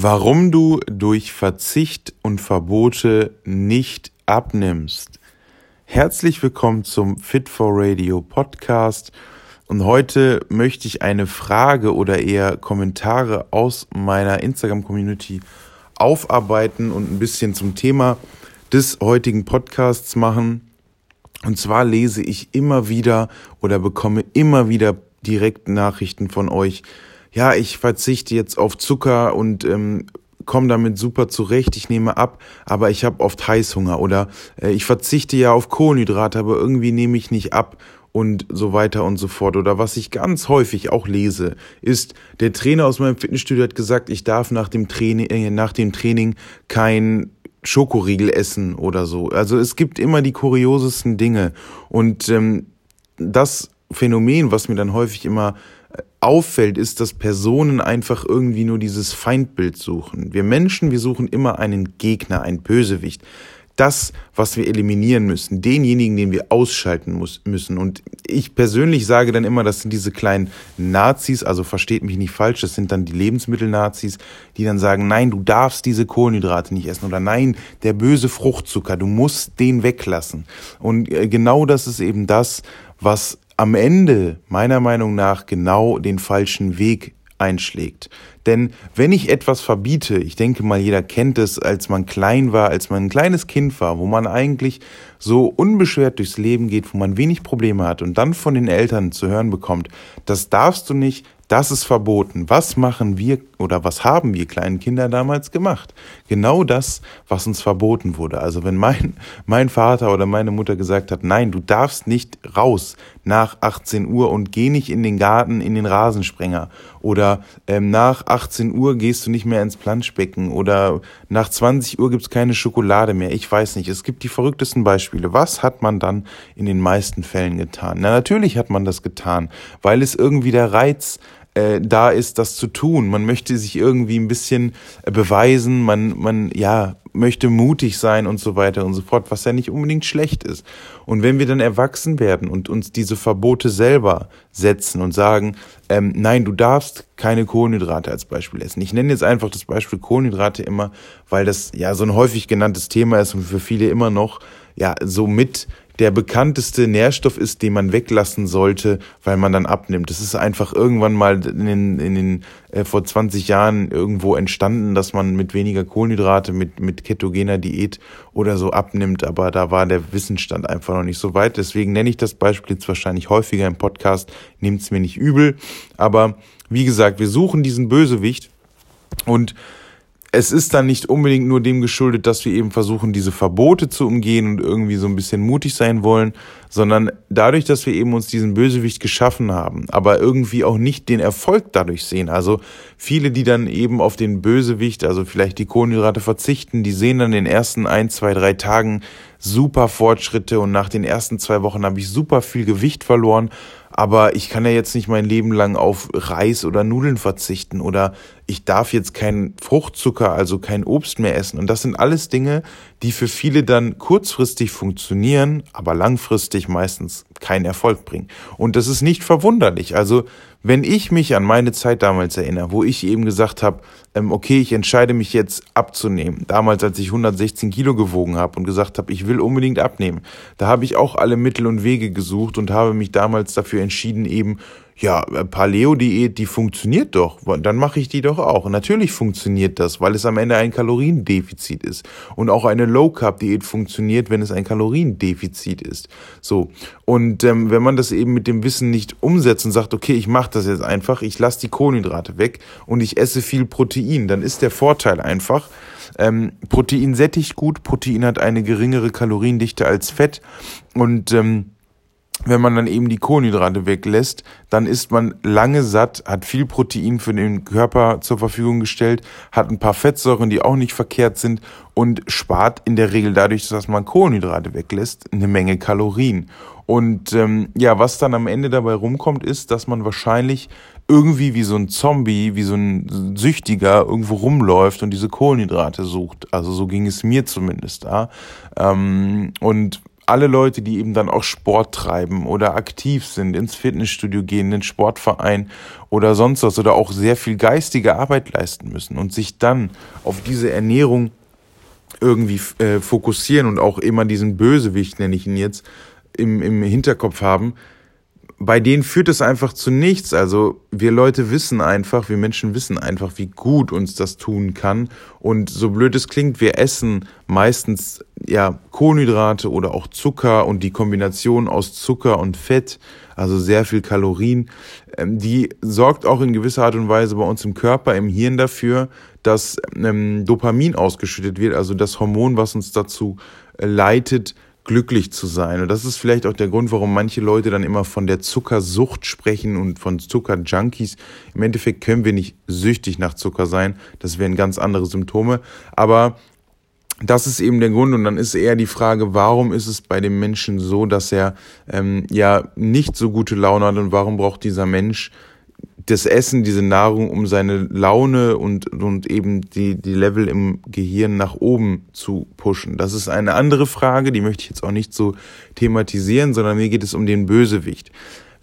Warum du durch Verzicht und Verbote nicht abnimmst. Herzlich willkommen zum Fit for Radio Podcast. Und heute möchte ich eine Frage oder eher Kommentare aus meiner Instagram-Community aufarbeiten und ein bisschen zum Thema des heutigen Podcasts machen. Und zwar lese ich immer wieder oder bekomme immer wieder direkt Nachrichten von euch, ja, ich verzichte jetzt auf Zucker und ähm, komme damit super zurecht, ich nehme ab, aber ich habe oft Heißhunger oder äh, ich verzichte ja auf Kohlenhydrate, aber irgendwie nehme ich nicht ab und so weiter und so fort. Oder was ich ganz häufig auch lese, ist, der Trainer aus meinem Fitnessstudio hat gesagt, ich darf nach dem Training, äh, nach dem Training kein Schokoriegel essen oder so. Also es gibt immer die kuriosesten Dinge. Und ähm, das Phänomen, was mir dann häufig immer auffällt, ist, dass Personen einfach irgendwie nur dieses Feindbild suchen. Wir Menschen, wir suchen immer einen Gegner, einen Bösewicht. Das, was wir eliminieren müssen, denjenigen, den wir ausschalten muss, müssen. Und ich persönlich sage dann immer, das sind diese kleinen Nazis, also versteht mich nicht falsch, das sind dann die Lebensmittelnazis, die dann sagen, nein, du darfst diese Kohlenhydrate nicht essen oder nein, der böse Fruchtzucker, du musst den weglassen. Und äh, genau das ist eben das, was am Ende meiner Meinung nach genau den falschen Weg einschlägt. Denn wenn ich etwas verbiete, ich denke mal, jeder kennt es, als man klein war, als man ein kleines Kind war, wo man eigentlich so unbeschwert durchs Leben geht, wo man wenig Probleme hat und dann von den Eltern zu hören bekommt, das darfst du nicht, das ist verboten. Was machen wir oder was haben wir kleinen Kinder damals gemacht? Genau das, was uns verboten wurde. Also wenn mein, mein Vater oder meine Mutter gesagt hat, nein, du darfst nicht raus nach 18 Uhr und geh nicht in den Garten, in den Rasensprenger. Oder ähm, nach 18 Uhr gehst du nicht mehr ins Planschbecken. Oder nach 20 Uhr gibt's keine Schokolade mehr. Ich weiß nicht. Es gibt die verrücktesten Beispiele. Was hat man dann in den meisten Fällen getan? Na, natürlich hat man das getan, weil es irgendwie der Reiz äh, da ist, das zu tun. Man möchte sich irgendwie ein bisschen äh, beweisen, man, man, ja, möchte mutig sein und so weiter und so fort, was ja nicht unbedingt schlecht ist. Und wenn wir dann erwachsen werden und uns diese Verbote selber setzen und sagen, ähm, nein, du darfst keine Kohlenhydrate als Beispiel essen. Ich nenne jetzt einfach das Beispiel Kohlenhydrate immer, weil das ja so ein häufig genanntes Thema ist und für viele immer noch ja so mit der bekannteste Nährstoff ist, den man weglassen sollte, weil man dann abnimmt. Das ist einfach irgendwann mal in den, in den äh, vor 20 Jahren irgendwo entstanden, dass man mit weniger Kohlenhydrate, mit, mit ketogener Diät oder so abnimmt, aber da war der Wissensstand einfach noch nicht so weit. Deswegen nenne ich das Beispiel jetzt wahrscheinlich häufiger im Podcast, nehmt es mir nicht übel. Aber wie gesagt, wir suchen diesen Bösewicht und es ist dann nicht unbedingt nur dem geschuldet, dass wir eben versuchen, diese Verbote zu umgehen und irgendwie so ein bisschen mutig sein wollen, sondern dadurch, dass wir eben uns diesen Bösewicht geschaffen haben, aber irgendwie auch nicht den Erfolg dadurch sehen. Also viele, die dann eben auf den Bösewicht, also vielleicht die Kohlenhydrate verzichten, die sehen dann in den ersten ein, zwei, drei Tagen super Fortschritte und nach den ersten zwei Wochen habe ich super viel Gewicht verloren, aber ich kann ja jetzt nicht mein Leben lang auf Reis oder Nudeln verzichten oder ich darf jetzt keinen Fruchtzucker, also kein Obst mehr essen. Und das sind alles Dinge, die für viele dann kurzfristig funktionieren, aber langfristig meistens keinen Erfolg bringen. Und das ist nicht verwunderlich. Also wenn ich mich an meine Zeit damals erinnere, wo ich eben gesagt habe, ähm, okay, ich entscheide mich jetzt abzunehmen, damals als ich 116 Kilo gewogen habe und gesagt habe, ich will unbedingt abnehmen, da habe ich auch alle Mittel und Wege gesucht und habe mich damals dafür entschieden, eben ja, äh, Paleo-Diät, die funktioniert doch, dann mache ich die doch auch. Natürlich funktioniert das, weil es am Ende ein Kaloriendefizit ist. Und auch eine Low-Carb-Diät funktioniert, wenn es ein Kaloriendefizit ist. So. Und ähm, wenn man das eben mit dem Wissen nicht umsetzt und sagt, okay, ich mache das jetzt einfach, ich lasse die Kohlenhydrate weg und ich esse viel Protein, dann ist der Vorteil einfach, ähm, Protein sättigt gut, Protein hat eine geringere Kaloriendichte als Fett und ähm, wenn man dann eben die Kohlenhydrate weglässt, dann ist man lange satt, hat viel Protein für den Körper zur Verfügung gestellt, hat ein paar Fettsäuren, die auch nicht verkehrt sind und spart in der Regel dadurch, dass man Kohlenhydrate weglässt, eine Menge Kalorien. Und ähm, ja, was dann am Ende dabei rumkommt, ist, dass man wahrscheinlich irgendwie wie so ein Zombie, wie so ein Süchtiger irgendwo rumläuft und diese Kohlenhydrate sucht. Also so ging es mir zumindest da. Ähm, und alle Leute, die eben dann auch Sport treiben oder aktiv sind, ins Fitnessstudio gehen, in den Sportverein oder sonst was oder auch sehr viel geistige Arbeit leisten müssen und sich dann auf diese Ernährung irgendwie äh, fokussieren und auch immer diesen Bösewicht, nenne ich ihn jetzt, im, im Hinterkopf haben, bei denen führt es einfach zu nichts. Also wir Leute wissen einfach, wir Menschen wissen einfach, wie gut uns das tun kann. Und so blöd es klingt, wir essen meistens ja Kohlenhydrate oder auch Zucker und die Kombination aus Zucker und Fett, also sehr viel Kalorien, ähm, die sorgt auch in gewisser Art und Weise bei uns im Körper, im Hirn dafür, dass ähm, Dopamin ausgeschüttet wird, also das Hormon, was uns dazu äh, leitet, glücklich zu sein. Und das ist vielleicht auch der Grund, warum manche Leute dann immer von der Zuckersucht sprechen und von Zuckerjunkies. Im Endeffekt können wir nicht süchtig nach Zucker sein. Das wären ganz andere Symptome. Aber das ist eben der Grund und dann ist eher die Frage, warum ist es bei dem Menschen so, dass er ähm, ja nicht so gute Laune hat und warum braucht dieser Mensch das Essen, diese Nahrung, um seine Laune und, und eben die, die Level im Gehirn nach oben zu pushen. Das ist eine andere Frage, die möchte ich jetzt auch nicht so thematisieren, sondern mir geht es um den Bösewicht.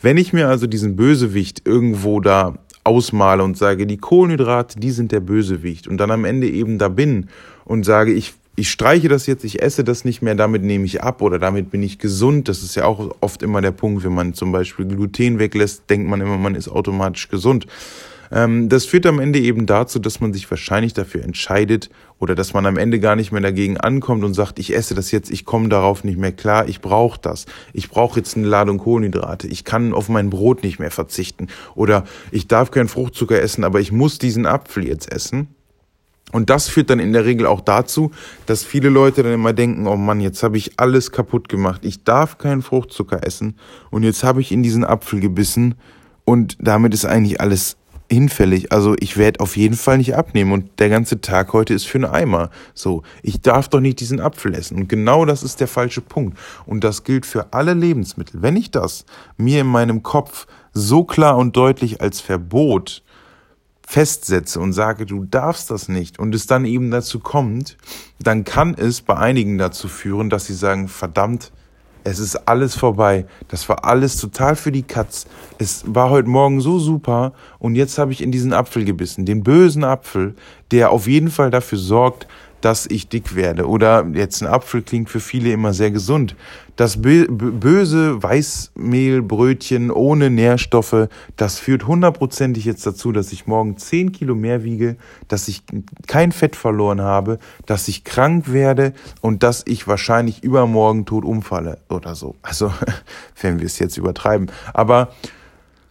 Wenn ich mir also diesen Bösewicht irgendwo da ausmale und sage, die Kohlenhydrate, die sind der Bösewicht und dann am Ende eben da bin und sage, ich ich streiche das jetzt, ich esse das nicht mehr, damit nehme ich ab oder damit bin ich gesund. Das ist ja auch oft immer der Punkt, wenn man zum Beispiel Gluten weglässt, denkt man immer, man ist automatisch gesund. Ähm, das führt am Ende eben dazu, dass man sich wahrscheinlich dafür entscheidet oder dass man am Ende gar nicht mehr dagegen ankommt und sagt, ich esse das jetzt, ich komme darauf nicht mehr klar, ich brauche das. Ich brauche jetzt eine Ladung Kohlenhydrate, ich kann auf mein Brot nicht mehr verzichten oder ich darf keinen Fruchtzucker essen, aber ich muss diesen Apfel jetzt essen. Und das führt dann in der Regel auch dazu, dass viele Leute dann immer denken, oh Mann, jetzt habe ich alles kaputt gemacht. Ich darf keinen Fruchtzucker essen und jetzt habe ich in diesen Apfel gebissen und damit ist eigentlich alles hinfällig. Also ich werde auf jeden Fall nicht abnehmen und der ganze Tag heute ist für einen Eimer. So, ich darf doch nicht diesen Apfel essen. Und genau das ist der falsche Punkt. Und das gilt für alle Lebensmittel. Wenn ich das mir in meinem Kopf so klar und deutlich als Verbot festsetze und sage, du darfst das nicht und es dann eben dazu kommt, dann kann es bei einigen dazu führen, dass sie sagen, verdammt, es ist alles vorbei. Das war alles total für die Katz. Es war heute Morgen so super und jetzt habe ich in diesen Apfel gebissen, den bösen Apfel, der auf jeden Fall dafür sorgt, dass ich dick werde. Oder jetzt ein Apfel klingt für viele immer sehr gesund. Das böse Weißmehlbrötchen ohne Nährstoffe, das führt hundertprozentig jetzt dazu, dass ich morgen zehn Kilo mehr wiege, dass ich kein Fett verloren habe, dass ich krank werde und dass ich wahrscheinlich übermorgen tot umfalle oder so. Also, wenn wir es jetzt übertreiben. Aber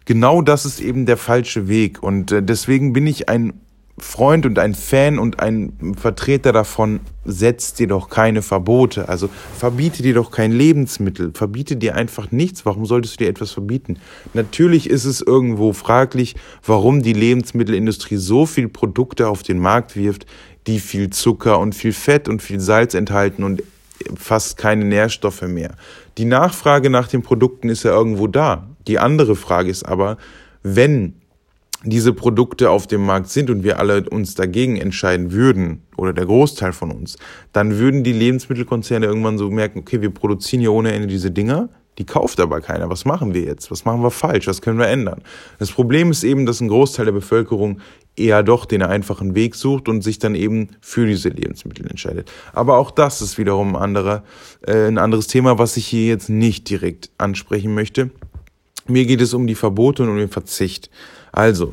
genau das ist eben der falsche Weg. Und äh, deswegen bin ich ein Freund und ein Fan und ein Vertreter davon, setzt dir doch keine Verbote. Also verbiete dir doch kein Lebensmittel, verbiete dir einfach nichts. Warum solltest du dir etwas verbieten? Natürlich ist es irgendwo fraglich, warum die Lebensmittelindustrie so viel Produkte auf den Markt wirft, die viel Zucker und viel Fett und viel Salz enthalten und fast keine Nährstoffe mehr. Die Nachfrage nach den Produkten ist ja irgendwo da. Die andere Frage ist aber, wenn diese Produkte auf dem Markt sind und wir alle uns dagegen entscheiden würden, oder der Großteil von uns, dann würden die Lebensmittelkonzerne irgendwann so merken, okay, wir produzieren hier ohne Ende diese Dinger, die kauft aber keiner. Was machen wir jetzt? Was machen wir falsch? Was können wir ändern? Das Problem ist eben, dass ein Großteil der Bevölkerung eher doch den einfachen Weg sucht und sich dann eben für diese Lebensmittel entscheidet. Aber auch das ist wiederum ein, anderer, äh, ein anderes Thema, was ich hier jetzt nicht direkt ansprechen möchte. Mir geht es um die Verbote und um den Verzicht. Also,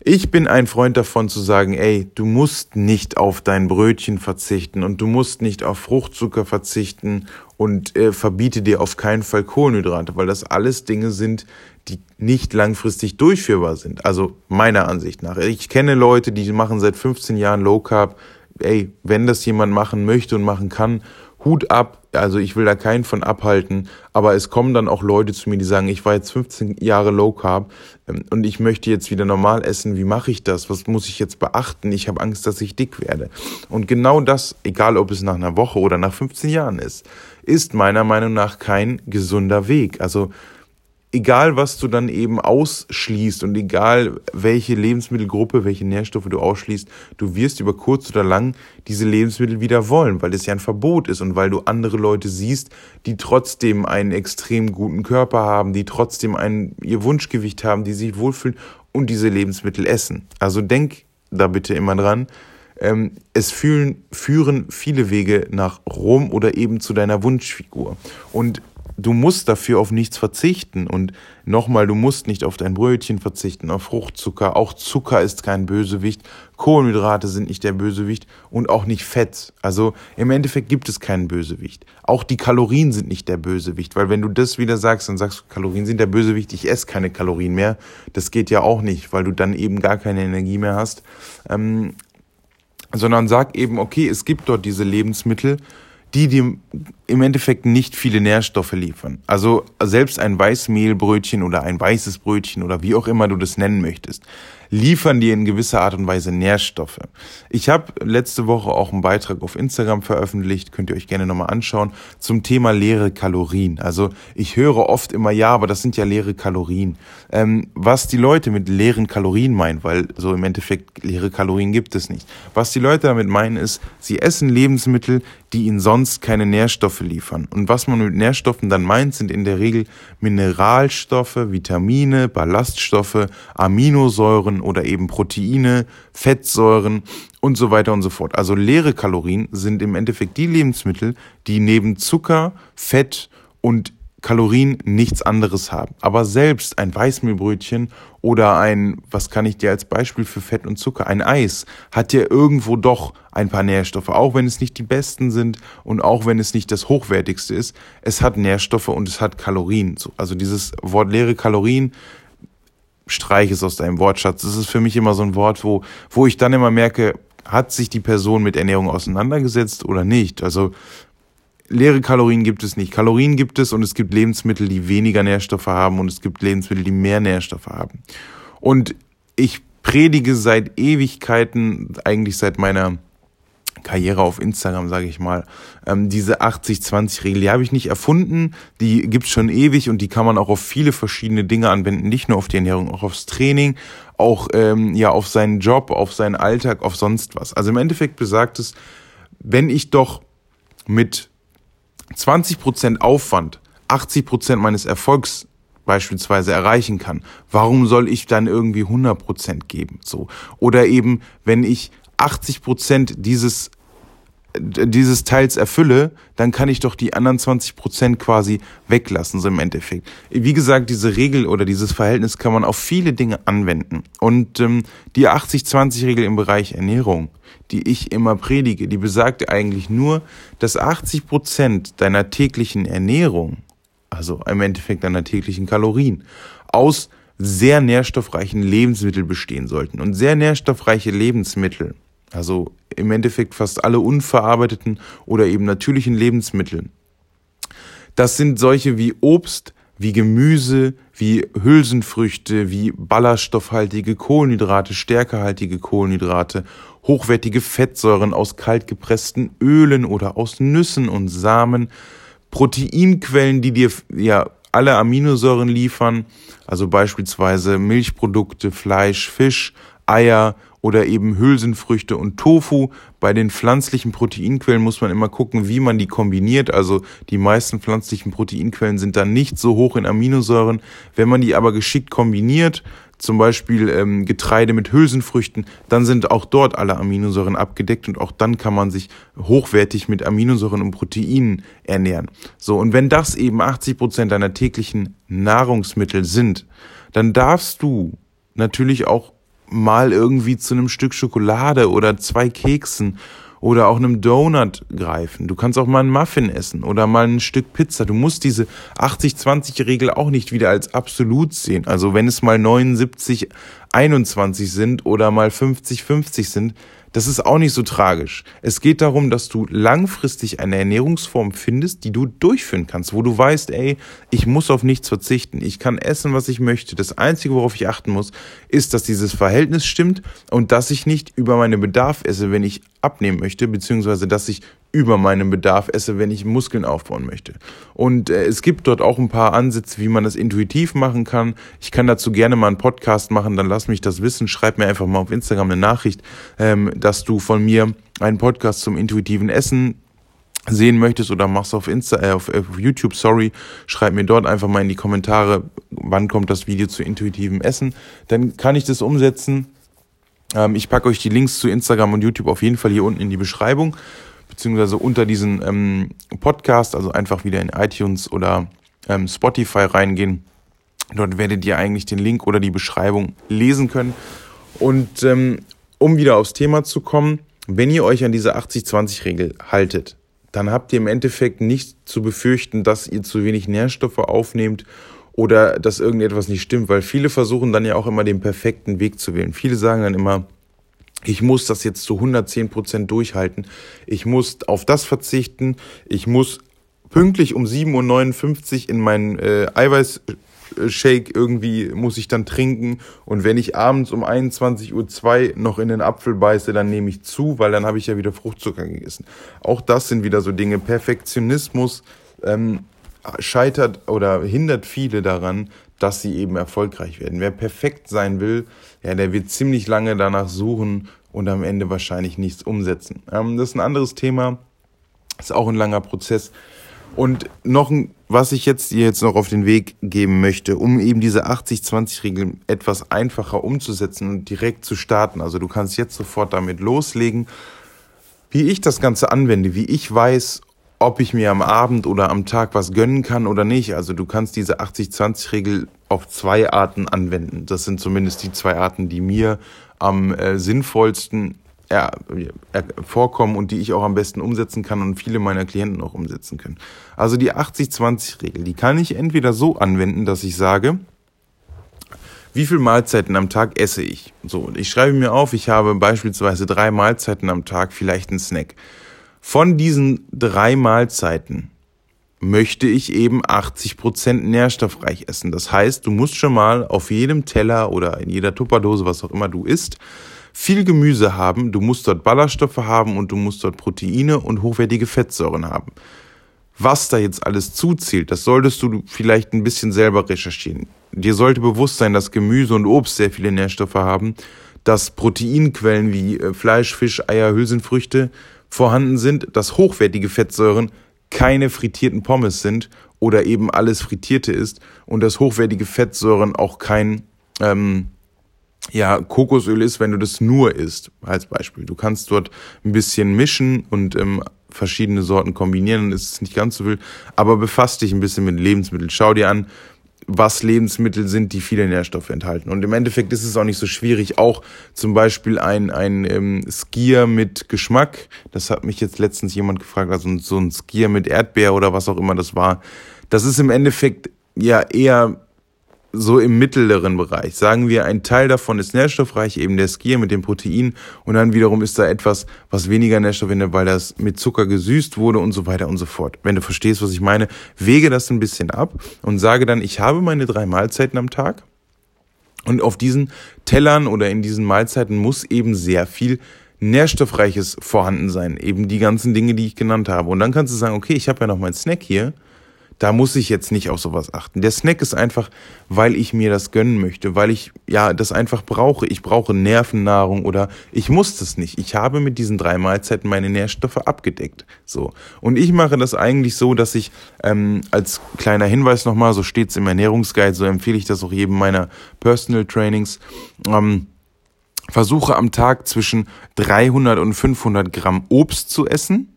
ich bin ein Freund davon zu sagen, ey, du musst nicht auf dein Brötchen verzichten und du musst nicht auf Fruchtzucker verzichten und äh, verbiete dir auf keinen Fall Kohlenhydrate, weil das alles Dinge sind, die nicht langfristig durchführbar sind. Also meiner Ansicht nach. Ich kenne Leute, die machen seit 15 Jahren Low Carb. Ey, wenn das jemand machen möchte und machen kann, Hut ab, also ich will da keinen von abhalten, aber es kommen dann auch Leute zu mir, die sagen, ich war jetzt 15 Jahre Low Carb ähm, und ich möchte jetzt wieder normal essen. Wie mache ich das? Was muss ich jetzt beachten? Ich habe Angst, dass ich dick werde. Und genau das, egal ob es nach einer Woche oder nach 15 Jahren ist, ist meiner Meinung nach kein gesunder Weg. Also egal was du dann eben ausschließt und egal welche Lebensmittelgruppe, welche Nährstoffe du ausschließt, du wirst über kurz oder lang diese Lebensmittel wieder wollen, weil es ja ein Verbot ist und weil du andere Leute siehst, die trotzdem einen extrem guten Körper haben, die trotzdem ein, ihr Wunschgewicht haben, die sich wohlfühlen und diese Lebensmittel essen. Also denk da bitte immer dran. Ähm, es fühlen, führen viele Wege nach Rom oder eben zu deiner Wunschfigur. Und du musst dafür auf nichts verzichten. Und nochmal, du musst nicht auf dein Brötchen verzichten, auf Fruchtzucker. Auch Zucker ist kein Bösewicht. Kohlenhydrate sind nicht der Bösewicht und auch nicht Fett. Also im Endeffekt gibt es keinen Bösewicht. Auch die Kalorien sind nicht der Bösewicht, weil wenn du das wieder sagst, dann sagst du, Kalorien sind der Bösewicht, ich esse keine Kalorien mehr. Das geht ja auch nicht, weil du dann eben gar keine Energie mehr hast. Ähm, sondern sag eben, okay, es gibt dort diese Lebensmittel, die dir im Endeffekt nicht viele Nährstoffe liefern. Also selbst ein Weißmehlbrötchen oder ein weißes Brötchen oder wie auch immer du das nennen möchtest, liefern dir in gewisser Art und Weise Nährstoffe. Ich habe letzte Woche auch einen Beitrag auf Instagram veröffentlicht, könnt ihr euch gerne nochmal anschauen, zum Thema leere Kalorien. Also ich höre oft immer, ja, aber das sind ja leere Kalorien. Ähm, was die Leute mit leeren Kalorien meinen, weil so im Endeffekt leere Kalorien gibt es nicht. Was die Leute damit meinen ist, sie essen Lebensmittel, die ihnen sonst keine Nährstoffe liefern. Und was man mit Nährstoffen dann meint, sind in der Regel Mineralstoffe, Vitamine, Ballaststoffe, Aminosäuren oder eben Proteine, Fettsäuren und so weiter und so fort. Also leere Kalorien sind im Endeffekt die Lebensmittel, die neben Zucker, Fett und Kalorien nichts anderes haben. Aber selbst ein Weißmehlbrötchen oder ein, was kann ich dir als Beispiel für Fett und Zucker, ein Eis, hat ja irgendwo doch ein paar Nährstoffe, auch wenn es nicht die besten sind und auch wenn es nicht das hochwertigste ist. Es hat Nährstoffe und es hat Kalorien. Also dieses Wort leere Kalorien, streich es aus deinem Wortschatz. Das ist für mich immer so ein Wort, wo, wo ich dann immer merke, hat sich die Person mit Ernährung auseinandergesetzt oder nicht? Also leere Kalorien gibt es nicht. Kalorien gibt es und es gibt Lebensmittel, die weniger Nährstoffe haben und es gibt Lebensmittel, die mehr Nährstoffe haben. Und ich predige seit Ewigkeiten, eigentlich seit meiner Karriere auf Instagram, sage ich mal. Ähm, diese 80-20-Regel, die habe ich nicht erfunden, die gibt's schon ewig und die kann man auch auf viele verschiedene Dinge anwenden, nicht nur auf die Ernährung, auch aufs Training, auch ähm, ja auf seinen Job, auf seinen Alltag, auf sonst was. Also im Endeffekt besagt es, wenn ich doch mit 20% Aufwand 80% meines Erfolgs beispielsweise erreichen kann, warum soll ich dann irgendwie 100% geben? So. Oder eben, wenn ich 80% dieses dieses Teils erfülle, dann kann ich doch die anderen 20% quasi weglassen, so im Endeffekt. Wie gesagt, diese Regel oder dieses Verhältnis kann man auf viele Dinge anwenden. Und ähm, die 80-20-Regel im Bereich Ernährung, die ich immer predige, die besagt eigentlich nur, dass 80 Prozent deiner täglichen Ernährung, also im Endeffekt deiner täglichen Kalorien, aus sehr nährstoffreichen Lebensmitteln bestehen sollten. Und sehr nährstoffreiche Lebensmittel, also im Endeffekt fast alle unverarbeiteten oder eben natürlichen Lebensmittel, das sind solche wie Obst, wie Gemüse, wie Hülsenfrüchte, wie ballaststoffhaltige Kohlenhydrate, stärkehaltige Kohlenhydrate, hochwertige Fettsäuren aus kaltgepressten Ölen oder aus Nüssen und Samen, Proteinquellen, die dir ja alle Aminosäuren liefern, also beispielsweise Milchprodukte, Fleisch, Fisch, Eier oder eben Hülsenfrüchte und Tofu. Bei den pflanzlichen Proteinquellen muss man immer gucken, wie man die kombiniert. Also die meisten pflanzlichen Proteinquellen sind dann nicht so hoch in Aminosäuren. Wenn man die aber geschickt kombiniert, zum Beispiel ähm, Getreide mit Hülsenfrüchten, dann sind auch dort alle Aminosäuren abgedeckt und auch dann kann man sich hochwertig mit Aminosäuren und Proteinen ernähren. So, und wenn das eben 80 Prozent deiner täglichen Nahrungsmittel sind, dann darfst du natürlich auch mal irgendwie zu einem Stück Schokolade oder zwei Keksen oder auch einem Donut greifen. Du kannst auch mal einen Muffin essen oder mal ein Stück Pizza. Du musst diese 80-20-Regel auch nicht wieder als absolut sehen. Also wenn es mal 79, 21 sind oder mal 50, 50 sind, das ist auch nicht so tragisch. Es geht darum, dass du langfristig eine Ernährungsform findest, die du durchführen kannst, wo du weißt, ey, ich muss auf nichts verzichten. Ich kann essen, was ich möchte. Das Einzige, worauf ich achten muss, ist, dass dieses Verhältnis stimmt und dass ich nicht über meine Bedarf esse, wenn ich abnehmen möchte, beziehungsweise dass ich über meinem Bedarf esse, wenn ich Muskeln aufbauen möchte. Und äh, es gibt dort auch ein paar Ansätze, wie man das intuitiv machen kann. Ich kann dazu gerne mal einen Podcast machen, dann lass mich das wissen. Schreib mir einfach mal auf Instagram eine Nachricht, ähm, dass du von mir einen Podcast zum intuitiven Essen sehen möchtest oder machst auf Insta, äh, auf, auf YouTube, sorry, schreib mir dort einfach mal in die Kommentare, wann kommt das Video zu intuitivem Essen. Dann kann ich das umsetzen. Ähm, ich packe euch die Links zu Instagram und YouTube auf jeden Fall hier unten in die Beschreibung beziehungsweise unter diesen ähm, Podcast, also einfach wieder in iTunes oder ähm, Spotify reingehen. Dort werdet ihr eigentlich den Link oder die Beschreibung lesen können. Und ähm, um wieder aufs Thema zu kommen, wenn ihr euch an diese 80-20-Regel haltet, dann habt ihr im Endeffekt nicht zu befürchten, dass ihr zu wenig Nährstoffe aufnehmt oder dass irgendetwas nicht stimmt, weil viele versuchen dann ja auch immer den perfekten Weg zu wählen. Viele sagen dann immer, ich muss das jetzt zu 110 Prozent durchhalten. Ich muss auf das verzichten. Ich muss pünktlich um 7.59 Uhr in meinen äh, Eiweißshake irgendwie muss ich dann trinken. Und wenn ich abends um 21.02 Uhr noch in den Apfel beiße, dann nehme ich zu, weil dann habe ich ja wieder Fruchtzucker gegessen. Auch das sind wieder so Dinge. Perfektionismus ähm, scheitert oder hindert viele daran, dass sie eben erfolgreich werden. Wer perfekt sein will, ja, der wird ziemlich lange danach suchen und am Ende wahrscheinlich nichts umsetzen. Ähm, das ist ein anderes Thema, ist auch ein langer Prozess. Und noch ein, was ich jetzt dir jetzt noch auf den Weg geben möchte, um eben diese 80-20-Regel etwas einfacher umzusetzen und direkt zu starten. Also du kannst jetzt sofort damit loslegen. Wie ich das Ganze anwende, wie ich weiß, ob ich mir am Abend oder am Tag was gönnen kann oder nicht. Also du kannst diese 80-20-Regel auf zwei Arten anwenden. Das sind zumindest die zwei Arten, die mir am äh, sinnvollsten äh, äh, vorkommen und die ich auch am besten umsetzen kann und viele meiner Klienten auch umsetzen können. Also die 80-20-Regel, die kann ich entweder so anwenden, dass ich sage, wie viele Mahlzeiten am Tag esse ich? So, ich schreibe mir auf, ich habe beispielsweise drei Mahlzeiten am Tag, vielleicht einen Snack. Von diesen drei Mahlzeiten möchte ich eben 80% nährstoffreich essen. Das heißt, du musst schon mal auf jedem Teller oder in jeder Tupperdose, was auch immer du isst, viel Gemüse haben, du musst dort Ballaststoffe haben und du musst dort Proteine und hochwertige Fettsäuren haben. Was da jetzt alles zuzählt, das solltest du vielleicht ein bisschen selber recherchieren. Dir sollte bewusst sein, dass Gemüse und Obst sehr viele Nährstoffe haben, dass Proteinquellen wie äh, Fleisch, Fisch, Eier, Hülsenfrüchte vorhanden sind, dass hochwertige Fettsäuren keine frittierten Pommes sind oder eben alles Frittierte ist und dass hochwertige Fettsäuren auch kein ähm, ja, Kokosöl ist, wenn du das nur isst, als Beispiel. Du kannst dort ein bisschen mischen und ähm, verschiedene Sorten kombinieren, dann ist es nicht ganz so wild, aber befasst dich ein bisschen mit Lebensmitteln. Schau dir an, was Lebensmittel sind, die viele Nährstoffe enthalten. Und im Endeffekt ist es auch nicht so schwierig. Auch zum Beispiel ein, ein ähm, Skier mit Geschmack, das hat mich jetzt letztens jemand gefragt, also so ein Skier mit Erdbeer oder was auch immer das war. Das ist im Endeffekt ja eher so im mittleren Bereich. Sagen wir, ein Teil davon ist nährstoffreich, eben der Skier mit dem Protein und dann wiederum ist da etwas, was weniger Nährstoff hat, weil das mit Zucker gesüßt wurde und so weiter und so fort. Wenn du verstehst, was ich meine, wege das ein bisschen ab und sage dann, ich habe meine drei Mahlzeiten am Tag und auf diesen Tellern oder in diesen Mahlzeiten muss eben sehr viel Nährstoffreiches vorhanden sein. Eben die ganzen Dinge, die ich genannt habe. Und dann kannst du sagen, okay, ich habe ja noch meinen Snack hier da muss ich jetzt nicht auf sowas achten. Der Snack ist einfach, weil ich mir das gönnen möchte, weil ich ja das einfach brauche. Ich brauche Nervennahrung oder ich muss das nicht. Ich habe mit diesen drei Mahlzeiten meine Nährstoffe abgedeckt. So und ich mache das eigentlich so, dass ich ähm, als kleiner Hinweis nochmal, so steht's im Ernährungsguide, so empfehle ich das auch jedem meiner Personal Trainings. Ähm, versuche am Tag zwischen 300 und 500 Gramm Obst zu essen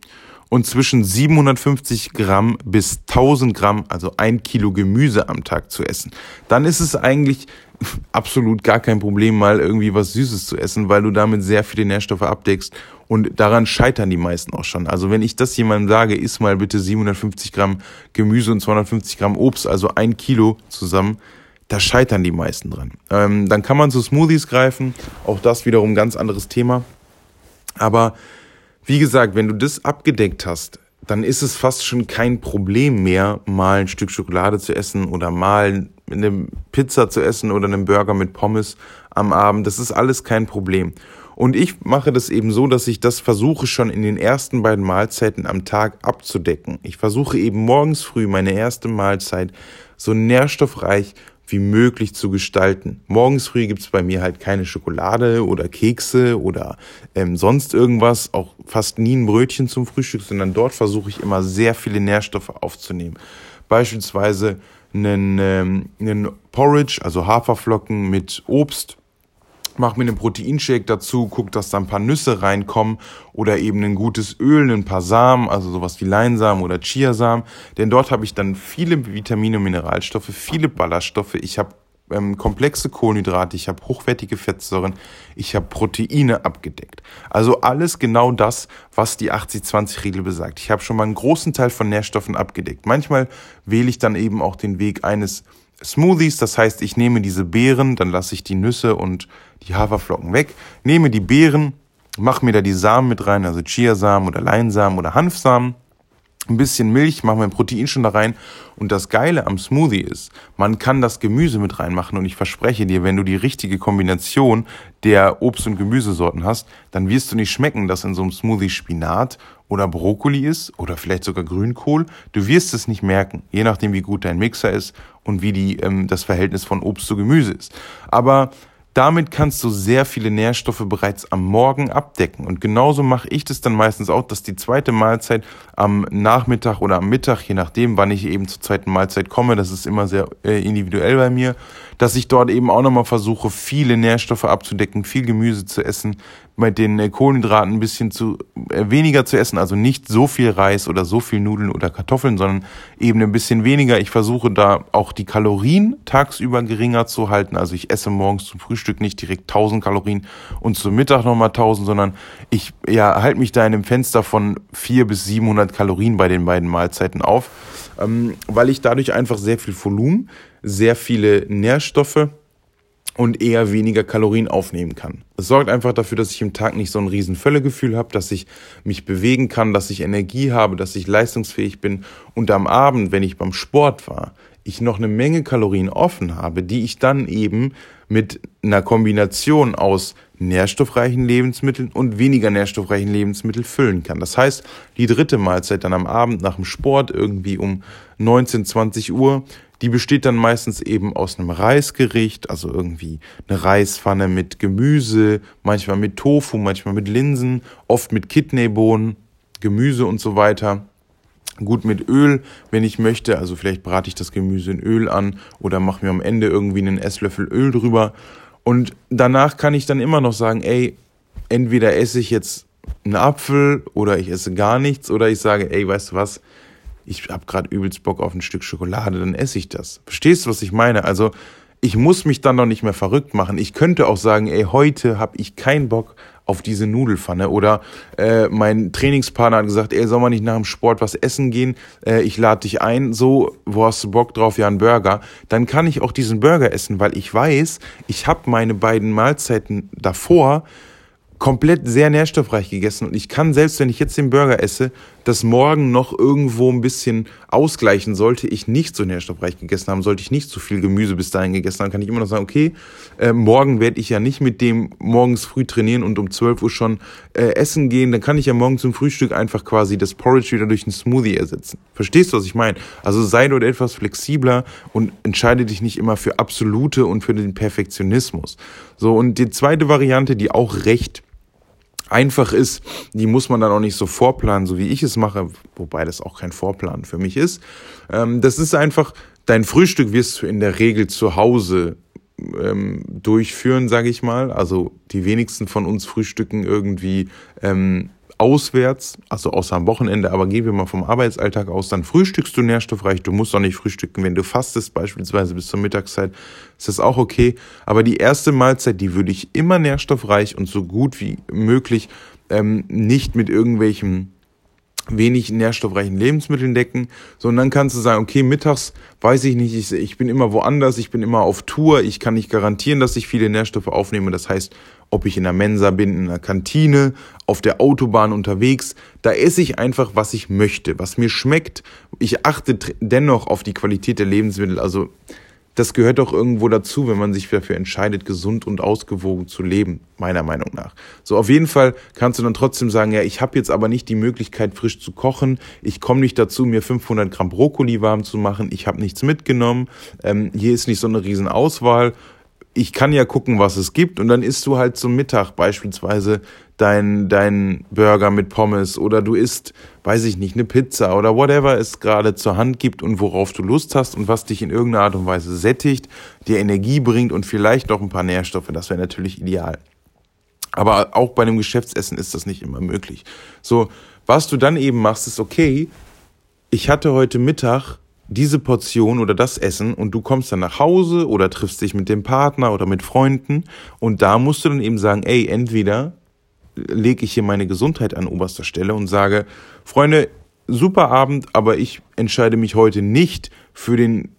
und zwischen 750 Gramm bis 1000 Gramm, also ein Kilo Gemüse am Tag zu essen. Dann ist es eigentlich absolut gar kein Problem, mal irgendwie was Süßes zu essen, weil du damit sehr viele Nährstoffe abdeckst und daran scheitern die meisten auch schon. Also wenn ich das jemandem sage, iss mal bitte 750 Gramm Gemüse und 250 Gramm Obst, also ein Kilo zusammen, da scheitern die meisten dran. Ähm, dann kann man zu Smoothies greifen, auch das wiederum ganz anderes Thema. Aber wie gesagt, wenn du das abgedeckt hast, dann ist es fast schon kein Problem mehr, mal ein Stück Schokolade zu essen oder mal eine Pizza zu essen oder einen Burger mit Pommes am Abend. Das ist alles kein Problem. Und ich mache das eben so, dass ich das versuche schon in den ersten beiden Mahlzeiten am Tag abzudecken. Ich versuche eben morgens früh meine erste Mahlzeit so nährstoffreich wie möglich zu gestalten. Morgens früh gibt's bei mir halt keine Schokolade oder Kekse oder ähm, sonst irgendwas, auch fast nie ein Brötchen zum Frühstück, sondern dort versuche ich immer sehr viele Nährstoffe aufzunehmen. Beispielsweise einen, ähm, einen Porridge, also Haferflocken mit Obst mach mir einen Proteinshake dazu, guck, dass da ein paar Nüsse reinkommen oder eben ein gutes Öl, ein paar Samen, also sowas wie Leinsamen oder Chiasamen, denn dort habe ich dann viele Vitamine und Mineralstoffe, viele Ballaststoffe, ich habe ähm, komplexe Kohlenhydrate, ich habe hochwertige Fettsäuren, ich habe Proteine abgedeckt. Also alles genau das, was die 80-20-Regel besagt. Ich habe schon mal einen großen Teil von Nährstoffen abgedeckt. Manchmal wähle ich dann eben auch den Weg eines Smoothies, das heißt, ich nehme diese Beeren, dann lasse ich die Nüsse und die Haferflocken weg, nehme die Beeren, mache mir da die Samen mit rein, also Chiasamen oder Leinsamen oder Hanfsamen, ein bisschen Milch, mache mein Protein schon da rein. Und das Geile am Smoothie ist, man kann das Gemüse mit reinmachen. Und ich verspreche dir, wenn du die richtige Kombination der Obst- und Gemüsesorten hast, dann wirst du nicht schmecken, dass in so einem Smoothie Spinat oder Brokkoli ist oder vielleicht sogar Grünkohl. Du wirst es nicht merken, je nachdem, wie gut dein Mixer ist und wie die, ähm, das Verhältnis von Obst zu Gemüse ist. Aber damit kannst du sehr viele Nährstoffe bereits am Morgen abdecken. Und genauso mache ich das dann meistens auch, dass die zweite Mahlzeit am Nachmittag oder am Mittag, je nachdem, wann ich eben zur zweiten Mahlzeit komme, das ist immer sehr äh, individuell bei mir, dass ich dort eben auch nochmal versuche, viele Nährstoffe abzudecken, viel Gemüse zu essen, mit den äh, Kohlenhydraten ein bisschen zu äh, weniger zu essen, also nicht so viel Reis oder so viel Nudeln oder Kartoffeln, sondern eben ein bisschen weniger. Ich versuche da auch die Kalorien tagsüber geringer zu halten. Also ich esse morgens zum Frühstück nicht direkt 1000 Kalorien und zum Mittag nochmal 1000, sondern ich ja halte mich da in einem Fenster von 4 bis 700 Kalorien bei den beiden Mahlzeiten auf, ähm, weil ich dadurch einfach sehr viel Volumen, sehr viele Nährstoffe und eher weniger Kalorien aufnehmen kann. Es sorgt einfach dafür, dass ich im Tag nicht so ein riesen Völlegefühl habe, dass ich mich bewegen kann, dass ich Energie habe, dass ich leistungsfähig bin und am Abend, wenn ich beim Sport war, ich noch eine Menge Kalorien offen habe, die ich dann eben mit einer Kombination aus nährstoffreichen Lebensmitteln und weniger nährstoffreichen Lebensmitteln füllen kann. Das heißt, die dritte Mahlzeit dann am Abend nach dem Sport irgendwie um 19, 20 Uhr, die besteht dann meistens eben aus einem Reisgericht, also irgendwie eine Reispfanne mit Gemüse, manchmal mit Tofu, manchmal mit Linsen, oft mit Kidneybohnen, Gemüse und so weiter. Gut mit Öl, wenn ich möchte, also vielleicht brate ich das Gemüse in Öl an oder mache mir am Ende irgendwie einen Esslöffel Öl drüber. Und danach kann ich dann immer noch sagen, ey, entweder esse ich jetzt einen Apfel oder ich esse gar nichts oder ich sage, ey, weißt du was, ich habe gerade übelst Bock auf ein Stück Schokolade, dann esse ich das. Verstehst du, was ich meine? Also ich muss mich dann noch nicht mehr verrückt machen. Ich könnte auch sagen, ey, heute habe ich keinen Bock auf diese Nudelfanne. Oder äh, mein Trainingspartner hat gesagt, ey, soll man nicht nach dem Sport was essen gehen? Äh, ich lade dich ein, so, wo hast du Bock drauf? Ja, ein Burger. Dann kann ich auch diesen Burger essen, weil ich weiß, ich habe meine beiden Mahlzeiten davor komplett sehr nährstoffreich gegessen und ich kann selbst, wenn ich jetzt den Burger esse, das morgen noch irgendwo ein bisschen ausgleichen. Sollte ich nicht so nährstoffreich gegessen haben, sollte ich nicht so viel Gemüse bis dahin gegessen haben, kann ich immer noch sagen, okay, äh, morgen werde ich ja nicht mit dem morgens früh trainieren und um 12 Uhr schon äh, essen gehen, dann kann ich ja morgen zum Frühstück einfach quasi das Porridge wieder durch einen Smoothie ersetzen. Verstehst du, was ich meine? Also sei dort etwas flexibler und entscheide dich nicht immer für absolute und für den Perfektionismus. So, und die zweite Variante, die auch recht einfach ist, die muss man dann auch nicht so vorplanen, so wie ich es mache, wobei das auch kein Vorplan für mich ist. Ähm, das ist einfach, dein Frühstück wirst du in der Regel zu Hause ähm, durchführen, sage ich mal. Also die wenigsten von uns frühstücken irgendwie ähm, auswärts, also außer am Wochenende, aber gehen wir mal vom Arbeitsalltag aus, dann frühstückst du nährstoffreich, du musst auch nicht frühstücken, wenn du fastest beispielsweise bis zur Mittagszeit, ist das auch okay, aber die erste Mahlzeit, die würde ich immer nährstoffreich und so gut wie möglich ähm, nicht mit irgendwelchen wenig nährstoffreichen Lebensmitteln decken, sondern kannst du sagen, okay, mittags weiß ich nicht, ich, ich bin immer woanders, ich bin immer auf Tour, ich kann nicht garantieren, dass ich viele Nährstoffe aufnehme. Das heißt, ob ich in der Mensa bin, in der Kantine, auf der Autobahn unterwegs, da esse ich einfach, was ich möchte, was mir schmeckt. Ich achte dennoch auf die Qualität der Lebensmittel. Also das gehört doch irgendwo dazu, wenn man sich dafür entscheidet, gesund und ausgewogen zu leben, meiner Meinung nach. So, auf jeden Fall kannst du dann trotzdem sagen, ja, ich habe jetzt aber nicht die Möglichkeit, frisch zu kochen. Ich komme nicht dazu, mir 500 Gramm Brokkoli warm zu machen. Ich habe nichts mitgenommen. Ähm, hier ist nicht so eine riesen Auswahl ich kann ja gucken, was es gibt und dann isst du halt zum Mittag beispielsweise dein, dein Burger mit Pommes oder du isst, weiß ich nicht, eine Pizza oder whatever es gerade zur Hand gibt und worauf du Lust hast und was dich in irgendeiner Art und Weise sättigt, dir Energie bringt und vielleicht noch ein paar Nährstoffe. Das wäre natürlich ideal. Aber auch bei einem Geschäftsessen ist das nicht immer möglich. So, was du dann eben machst, ist okay, ich hatte heute Mittag diese Portion oder das Essen und du kommst dann nach Hause oder triffst dich mit dem Partner oder mit Freunden und da musst du dann eben sagen, ey, entweder lege ich hier meine Gesundheit an oberster Stelle und sage, Freunde, super Abend, aber ich entscheide mich heute nicht für den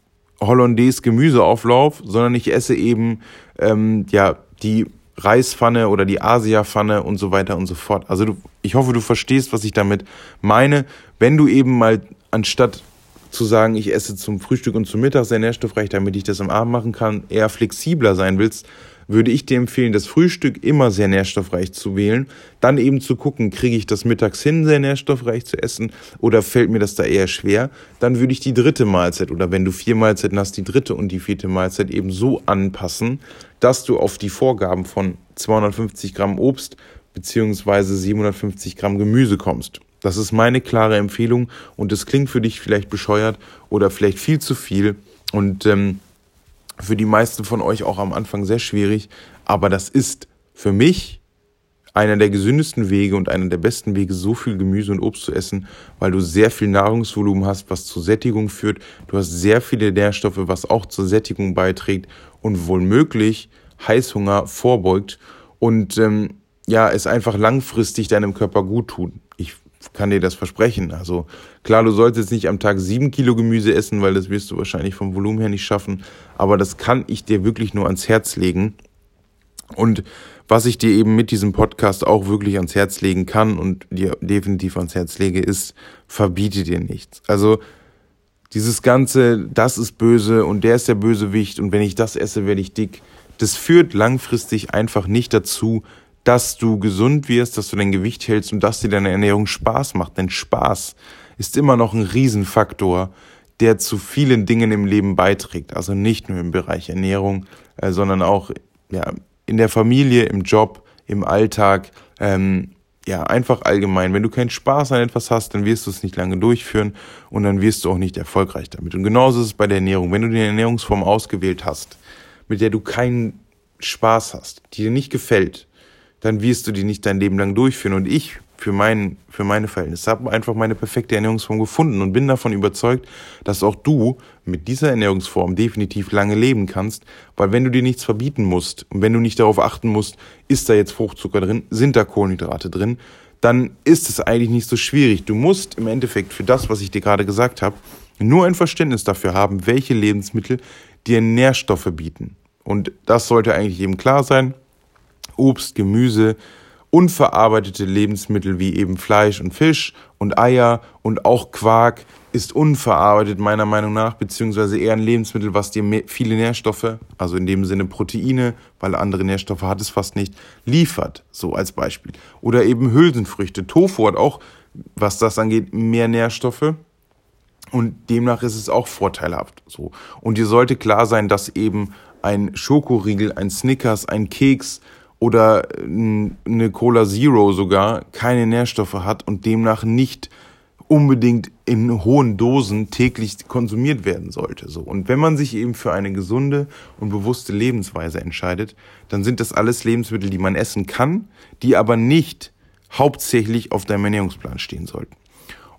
Hollandaise Gemüseauflauf, sondern ich esse eben ähm, ja die Reispfanne oder die Asia-Pfanne und so weiter und so fort. Also du, ich hoffe, du verstehst, was ich damit meine. Wenn du eben mal anstatt zu sagen, ich esse zum Frühstück und zum Mittag sehr nährstoffreich, damit ich das am Abend machen kann, eher flexibler sein willst, würde ich dir empfehlen, das Frühstück immer sehr nährstoffreich zu wählen. Dann eben zu gucken, kriege ich das mittags hin, sehr nährstoffreich zu essen oder fällt mir das da eher schwer. Dann würde ich die dritte Mahlzeit oder wenn du vier Mahlzeiten hast, die dritte und die vierte Mahlzeit eben so anpassen, dass du auf die Vorgaben von 250 Gramm Obst beziehungsweise 750 Gramm Gemüse kommst. Das ist meine klare Empfehlung und es klingt für dich vielleicht bescheuert oder vielleicht viel zu viel und ähm, für die meisten von euch auch am Anfang sehr schwierig, aber das ist für mich einer der gesündesten Wege und einer der besten Wege, so viel Gemüse und Obst zu essen, weil du sehr viel Nahrungsvolumen hast, was zur Sättigung führt. Du hast sehr viele Nährstoffe, was auch zur Sättigung beiträgt und womöglich Heißhunger vorbeugt und ähm, ja, es einfach langfristig deinem Körper gut tut. Kann dir das versprechen. Also klar, du solltest nicht am Tag sieben Kilo Gemüse essen, weil das wirst du wahrscheinlich vom Volumen her nicht schaffen. Aber das kann ich dir wirklich nur ans Herz legen. Und was ich dir eben mit diesem Podcast auch wirklich ans Herz legen kann und dir definitiv ans Herz lege, ist, verbiete dir nichts. Also dieses ganze, das ist böse und der ist der Bösewicht und wenn ich das esse, werde ich dick. Das führt langfristig einfach nicht dazu, dass du gesund wirst, dass du dein Gewicht hältst und dass dir deine Ernährung Spaß macht. Denn Spaß ist immer noch ein Riesenfaktor, der zu vielen Dingen im Leben beiträgt. Also nicht nur im Bereich Ernährung, äh, sondern auch ja, in der Familie, im Job, im Alltag, ähm, ja, einfach allgemein. Wenn du keinen Spaß an etwas hast, dann wirst du es nicht lange durchführen und dann wirst du auch nicht erfolgreich damit. Und genauso ist es bei der Ernährung. Wenn du die Ernährungsform ausgewählt hast, mit der du keinen Spaß hast, die dir nicht gefällt, dann wirst du die nicht dein Leben lang durchführen. Und ich, für, mein, für meine Verhältnisse, habe einfach meine perfekte Ernährungsform gefunden und bin davon überzeugt, dass auch du mit dieser Ernährungsform definitiv lange leben kannst, weil wenn du dir nichts verbieten musst und wenn du nicht darauf achten musst, ist da jetzt Fruchtzucker drin, sind da Kohlenhydrate drin, dann ist es eigentlich nicht so schwierig. Du musst im Endeffekt für das, was ich dir gerade gesagt habe, nur ein Verständnis dafür haben, welche Lebensmittel dir Nährstoffe bieten. Und das sollte eigentlich eben klar sein. Obst, Gemüse, unverarbeitete Lebensmittel wie eben Fleisch und Fisch und Eier und auch Quark ist unverarbeitet meiner Meinung nach, beziehungsweise eher ein Lebensmittel, was dir viele Nährstoffe, also in dem Sinne Proteine, weil andere Nährstoffe hat es fast nicht, liefert, so als Beispiel. Oder eben Hülsenfrüchte. Tofu hat auch, was das angeht, mehr Nährstoffe. Und demnach ist es auch vorteilhaft. So. Und dir sollte klar sein, dass eben ein Schokoriegel, ein Snickers, ein Keks oder eine Cola Zero sogar keine Nährstoffe hat und demnach nicht unbedingt in hohen Dosen täglich konsumiert werden sollte. So. Und wenn man sich eben für eine gesunde und bewusste Lebensweise entscheidet, dann sind das alles Lebensmittel, die man essen kann, die aber nicht hauptsächlich auf deinem Ernährungsplan stehen sollten.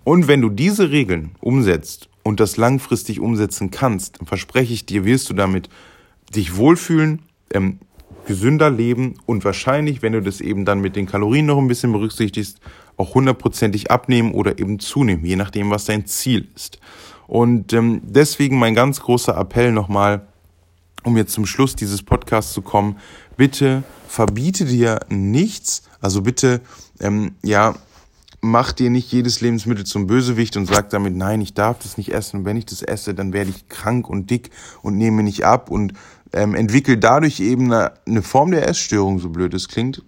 Und wenn du diese Regeln umsetzt und das langfristig umsetzen kannst, dann verspreche ich dir, wirst du damit dich wohlfühlen, ähm, gesünder leben und wahrscheinlich, wenn du das eben dann mit den Kalorien noch ein bisschen berücksichtigst, auch hundertprozentig abnehmen oder eben zunehmen, je nachdem, was dein Ziel ist. Und ähm, deswegen mein ganz großer Appell nochmal, um jetzt zum Schluss dieses Podcasts zu kommen, bitte verbiete dir nichts, also bitte, ähm, ja, mach dir nicht jedes Lebensmittel zum Bösewicht und sag damit, nein, ich darf das nicht essen. Und wenn ich das esse, dann werde ich krank und dick und nehme nicht ab. Und ähm, entwickel dadurch eben eine, eine Form der Essstörung, so blöd es klingt.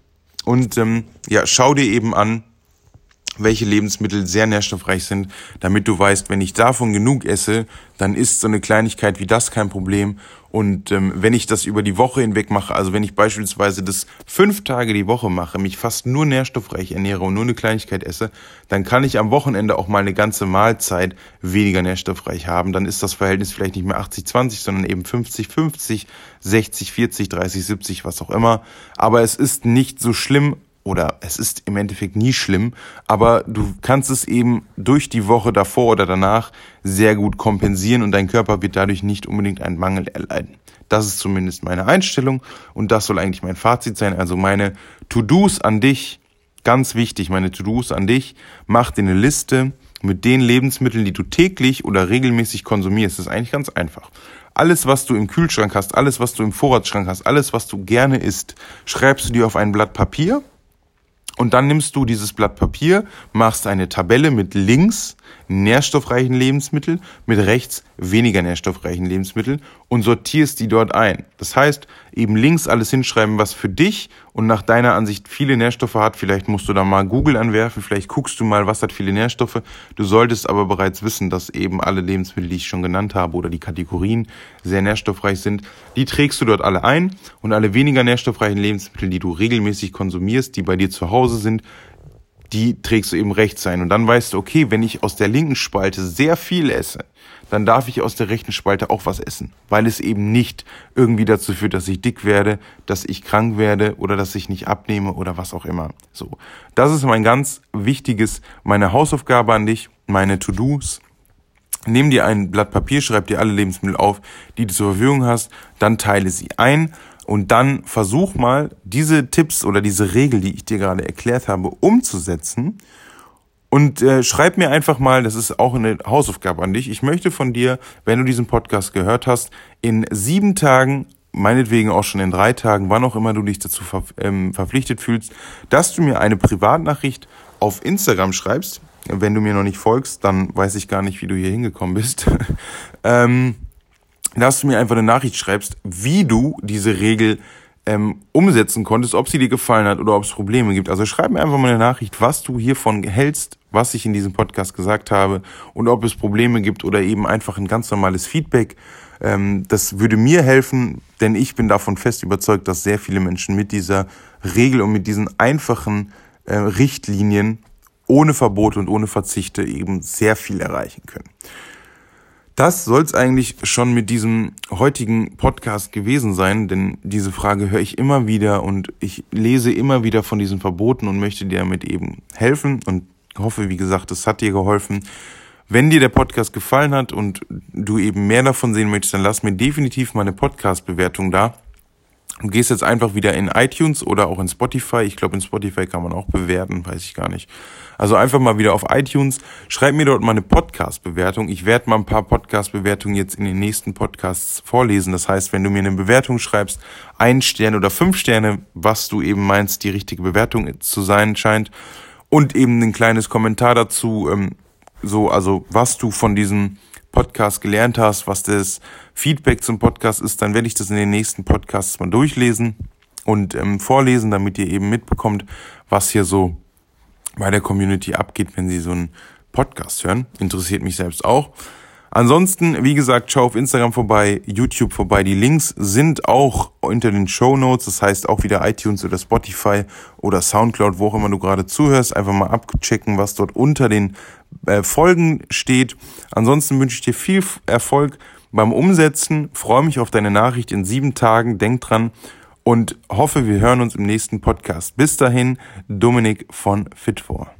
Und ähm, ja, schau dir eben an, welche Lebensmittel sehr nährstoffreich sind, damit du weißt, wenn ich davon genug esse, dann ist so eine Kleinigkeit wie das kein Problem. Und ähm, wenn ich das über die Woche hinweg mache, also wenn ich beispielsweise das fünf Tage die Woche mache, mich fast nur nährstoffreich ernähre und nur eine Kleinigkeit esse, dann kann ich am Wochenende auch mal eine ganze Mahlzeit weniger nährstoffreich haben. Dann ist das Verhältnis vielleicht nicht mehr 80-20, sondern eben 50-50, 60-40, 30-70, was auch immer. Aber es ist nicht so schlimm oder es ist im Endeffekt nie schlimm, aber du kannst es eben durch die Woche davor oder danach sehr gut kompensieren und dein Körper wird dadurch nicht unbedingt einen Mangel erleiden. Das ist zumindest meine Einstellung und das soll eigentlich mein Fazit sein. Also meine To-Dos an dich, ganz wichtig, meine To-Dos an dich, mach dir eine Liste mit den Lebensmitteln, die du täglich oder regelmäßig konsumierst. Das ist eigentlich ganz einfach. Alles, was du im Kühlschrank hast, alles, was du im Vorratsschrank hast, alles, was du gerne isst, schreibst du dir auf ein Blatt Papier und dann nimmst du dieses Blatt Papier, machst eine Tabelle mit links nährstoffreichen Lebensmitteln, mit rechts weniger nährstoffreichen Lebensmitteln und sortierst die dort ein. Das heißt, eben links alles hinschreiben, was für dich und nach deiner Ansicht viele Nährstoffe hat. Vielleicht musst du da mal Google anwerfen, vielleicht guckst du mal, was hat viele Nährstoffe. Du solltest aber bereits wissen, dass eben alle Lebensmittel, die ich schon genannt habe oder die Kategorien sehr nährstoffreich sind. Die trägst du dort alle ein und alle weniger nährstoffreichen Lebensmittel, die du regelmäßig konsumierst, die bei dir zu Hause sind, die trägst du eben rechts ein. Und dann weißt du, okay, wenn ich aus der linken Spalte sehr viel esse, dann darf ich aus der rechten Spalte auch was essen, weil es eben nicht irgendwie dazu führt, dass ich dick werde, dass ich krank werde oder dass ich nicht abnehme oder was auch immer. So, das ist mein ganz wichtiges, meine Hausaufgabe an dich, meine To-Dos. Nimm dir ein Blatt Papier, schreib dir alle Lebensmittel auf, die du zur Verfügung hast, dann teile sie ein und dann versuch mal, diese Tipps oder diese Regel, die ich dir gerade erklärt habe, umzusetzen. Und äh, schreib mir einfach mal, das ist auch eine Hausaufgabe an dich. Ich möchte von dir, wenn du diesen Podcast gehört hast, in sieben Tagen, meinetwegen auch schon in drei Tagen, wann auch immer du dich dazu ver ähm, verpflichtet fühlst, dass du mir eine Privatnachricht auf Instagram schreibst. Wenn du mir noch nicht folgst, dann weiß ich gar nicht, wie du hier hingekommen bist. ähm, dass du mir einfach eine Nachricht schreibst, wie du diese Regel ähm, umsetzen konntest, ob sie dir gefallen hat oder ob es Probleme gibt. Also schreib mir einfach mal eine Nachricht, was du hiervon hältst, was ich in diesem Podcast gesagt habe und ob es Probleme gibt oder eben einfach ein ganz normales Feedback. Ähm, das würde mir helfen, denn ich bin davon fest überzeugt, dass sehr viele Menschen mit dieser Regel und mit diesen einfachen äh, Richtlinien ohne Verbote und ohne Verzichte eben sehr viel erreichen können. Das soll es eigentlich schon mit diesem heutigen Podcast gewesen sein, denn diese Frage höre ich immer wieder und ich lese immer wieder von diesen Verboten und möchte dir damit eben helfen und hoffe, wie gesagt, es hat dir geholfen. Wenn dir der Podcast gefallen hat und du eben mehr davon sehen möchtest, dann lass mir definitiv mal eine Podcast-Bewertung da. Du gehst jetzt einfach wieder in iTunes oder auch in Spotify. Ich glaube, in Spotify kann man auch bewerten, weiß ich gar nicht. Also einfach mal wieder auf iTunes. Schreib mir dort mal eine Podcast-Bewertung. Ich werde mal ein paar Podcast-Bewertungen jetzt in den nächsten Podcasts vorlesen. Das heißt, wenn du mir eine Bewertung schreibst, ein Stern oder fünf Sterne, was du eben meinst, die richtige Bewertung zu sein scheint, und eben ein kleines Kommentar dazu, ähm, so, also was du von diesem Podcast gelernt hast, was das Feedback zum Podcast ist, dann werde ich das in den nächsten Podcasts mal durchlesen und ähm, vorlesen, damit ihr eben mitbekommt, was hier so bei der Community abgeht, wenn sie so einen Podcast hören. Interessiert mich selbst auch. Ansonsten, wie gesagt, schau auf Instagram vorbei, YouTube vorbei. Die Links sind auch unter den Show Notes. Das heißt auch wieder iTunes oder Spotify oder Soundcloud, wo auch immer du gerade zuhörst. Einfach mal abchecken, was dort unter den äh, Folgen steht. Ansonsten wünsche ich dir viel Erfolg beim Umsetzen. Freue mich auf deine Nachricht in sieben Tagen. Denk dran und hoffe, wir hören uns im nächsten Podcast. Bis dahin, Dominik von Fit4.